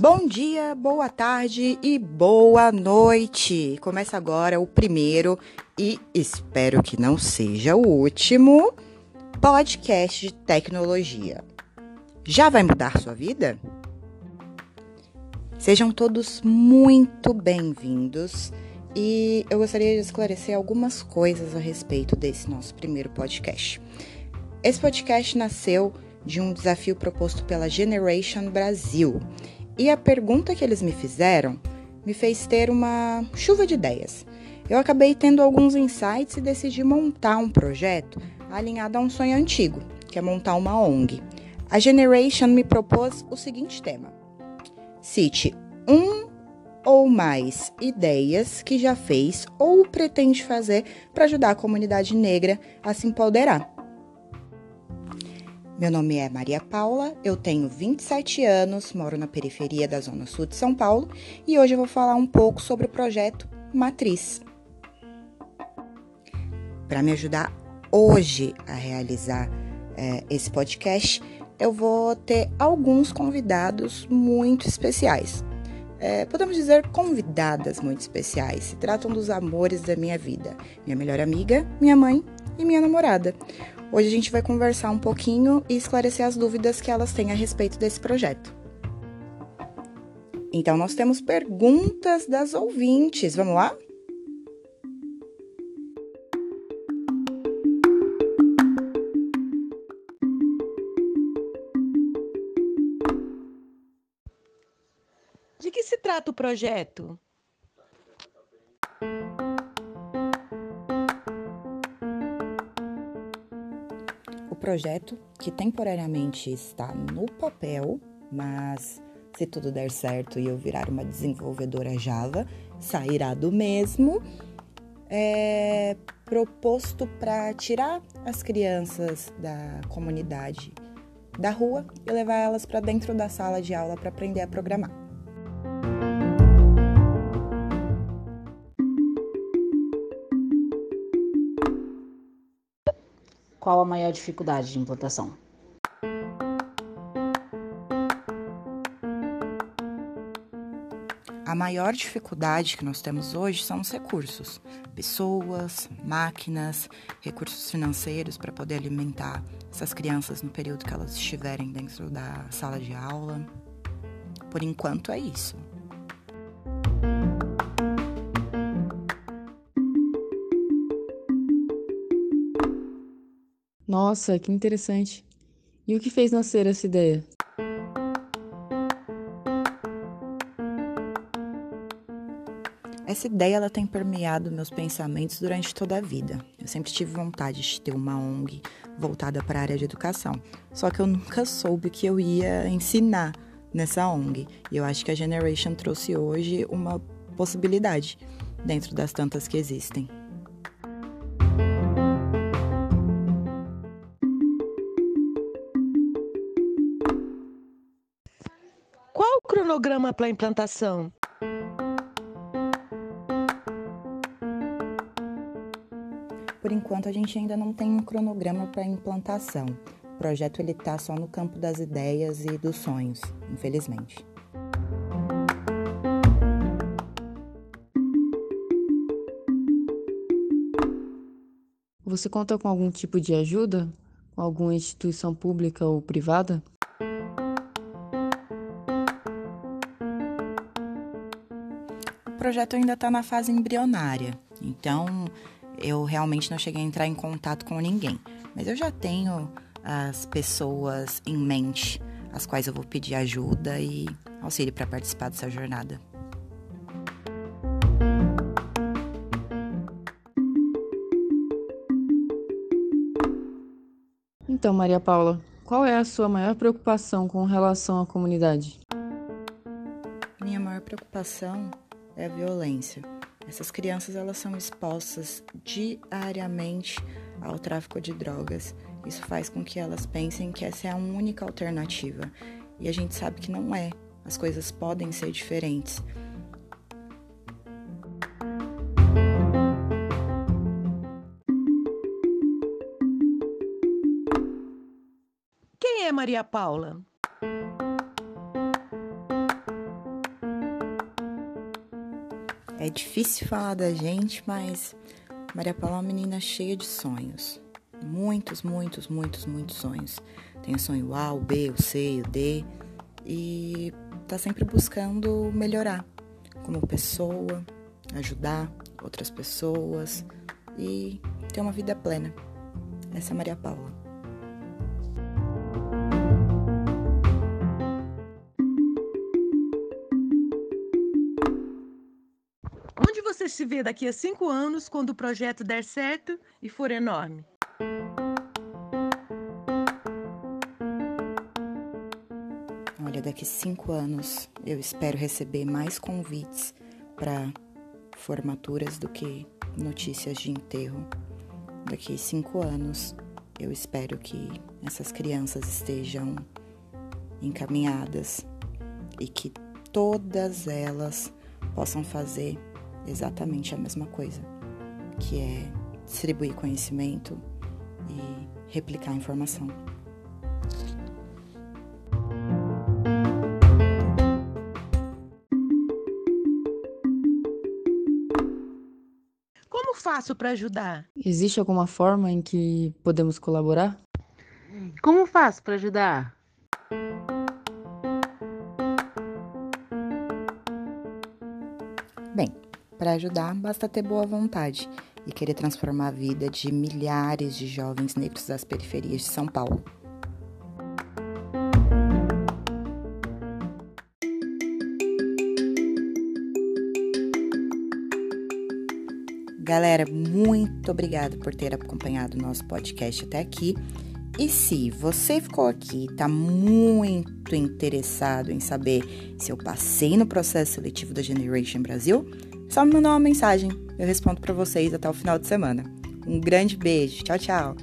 Bom dia, boa tarde e boa noite. Começa agora o primeiro e espero que não seja o último podcast de tecnologia. Já vai mudar sua vida? Sejam todos muito bem-vindos e eu gostaria de esclarecer algumas coisas a respeito desse nosso primeiro podcast. Esse podcast nasceu de um desafio proposto pela Generation Brasil e a pergunta que eles me fizeram me fez ter uma chuva de ideias. Eu acabei tendo alguns insights e decidi montar um projeto alinhado a um sonho antigo, que é montar uma ONG. A Generation me propôs o seguinte tema: cite um ou mais ideias que já fez ou pretende fazer para ajudar a comunidade negra a se empoderar. Meu nome é Maria Paula, eu tenho 27 anos, moro na periferia da Zona Sul de São Paulo e hoje eu vou falar um pouco sobre o projeto Matriz. Para me ajudar hoje a realizar é, esse podcast, eu vou ter alguns convidados muito especiais. É, podemos dizer convidadas muito especiais. Se tratam dos amores da minha vida: minha melhor amiga, minha mãe e minha namorada. Hoje a gente vai conversar um pouquinho e esclarecer as dúvidas que elas têm a respeito desse projeto. Então, nós temos perguntas das ouvintes. Vamos lá? De que se trata o projeto? Projeto que temporariamente está no papel, mas se tudo der certo e eu virar uma desenvolvedora Java, sairá do mesmo. É proposto para tirar as crianças da comunidade da rua e levar elas para dentro da sala de aula para aprender a programar. Qual a maior dificuldade de implantação? A maior dificuldade que nós temos hoje são os recursos: pessoas, máquinas, recursos financeiros para poder alimentar essas crianças no período que elas estiverem dentro da sala de aula. Por enquanto é isso. Nossa, que interessante. E o que fez nascer essa ideia? Essa ideia ela tem permeado meus pensamentos durante toda a vida. Eu sempre tive vontade de ter uma ONG voltada para a área de educação, só que eu nunca soube que eu ia ensinar nessa ONG. E eu acho que a Generation trouxe hoje uma possibilidade dentro das tantas que existem. Cronograma para implantação? Por enquanto, a gente ainda não tem um cronograma para a implantação. O projeto ele está só no campo das ideias e dos sonhos, infelizmente. Você conta com algum tipo de ajuda? Com alguma instituição pública ou privada? Projeto ainda está na fase embrionária, então eu realmente não cheguei a entrar em contato com ninguém. Mas eu já tenho as pessoas em mente, as quais eu vou pedir ajuda e auxílio para participar dessa jornada. Então, Maria Paula, qual é a sua maior preocupação com relação à comunidade? Minha maior preocupação é a violência. Essas crianças elas são expostas diariamente ao tráfico de drogas. Isso faz com que elas pensem que essa é a única alternativa. E a gente sabe que não é. As coisas podem ser diferentes. é Maria Paula? É difícil falar da gente, mas Maria Paula é uma menina cheia de sonhos. Muitos, muitos, muitos, muitos sonhos. Tem o sonho A, o B, o C, o D. E tá sempre buscando melhorar como pessoa, ajudar outras pessoas e ter uma vida plena. Essa é Maria Paula. Se vê daqui a cinco anos quando o projeto der certo e for enorme? Olha, daqui cinco anos eu espero receber mais convites para formaturas do que notícias de enterro. Daqui cinco anos eu espero que essas crianças estejam encaminhadas e que todas elas possam fazer exatamente a mesma coisa, que é distribuir conhecimento e replicar informação. Como faço para ajudar? Existe alguma forma em que podemos colaborar? Como faço para ajudar? Bem, para ajudar basta ter boa vontade e querer transformar a vida de milhares de jovens negros das periferias de São Paulo. Galera, muito obrigada por ter acompanhado o nosso podcast até aqui. E se você ficou aqui e está muito interessado em saber se eu passei no processo seletivo da Generation Brasil, só me mandar uma mensagem, eu respondo para vocês até o final de semana. Um grande beijo, tchau, tchau!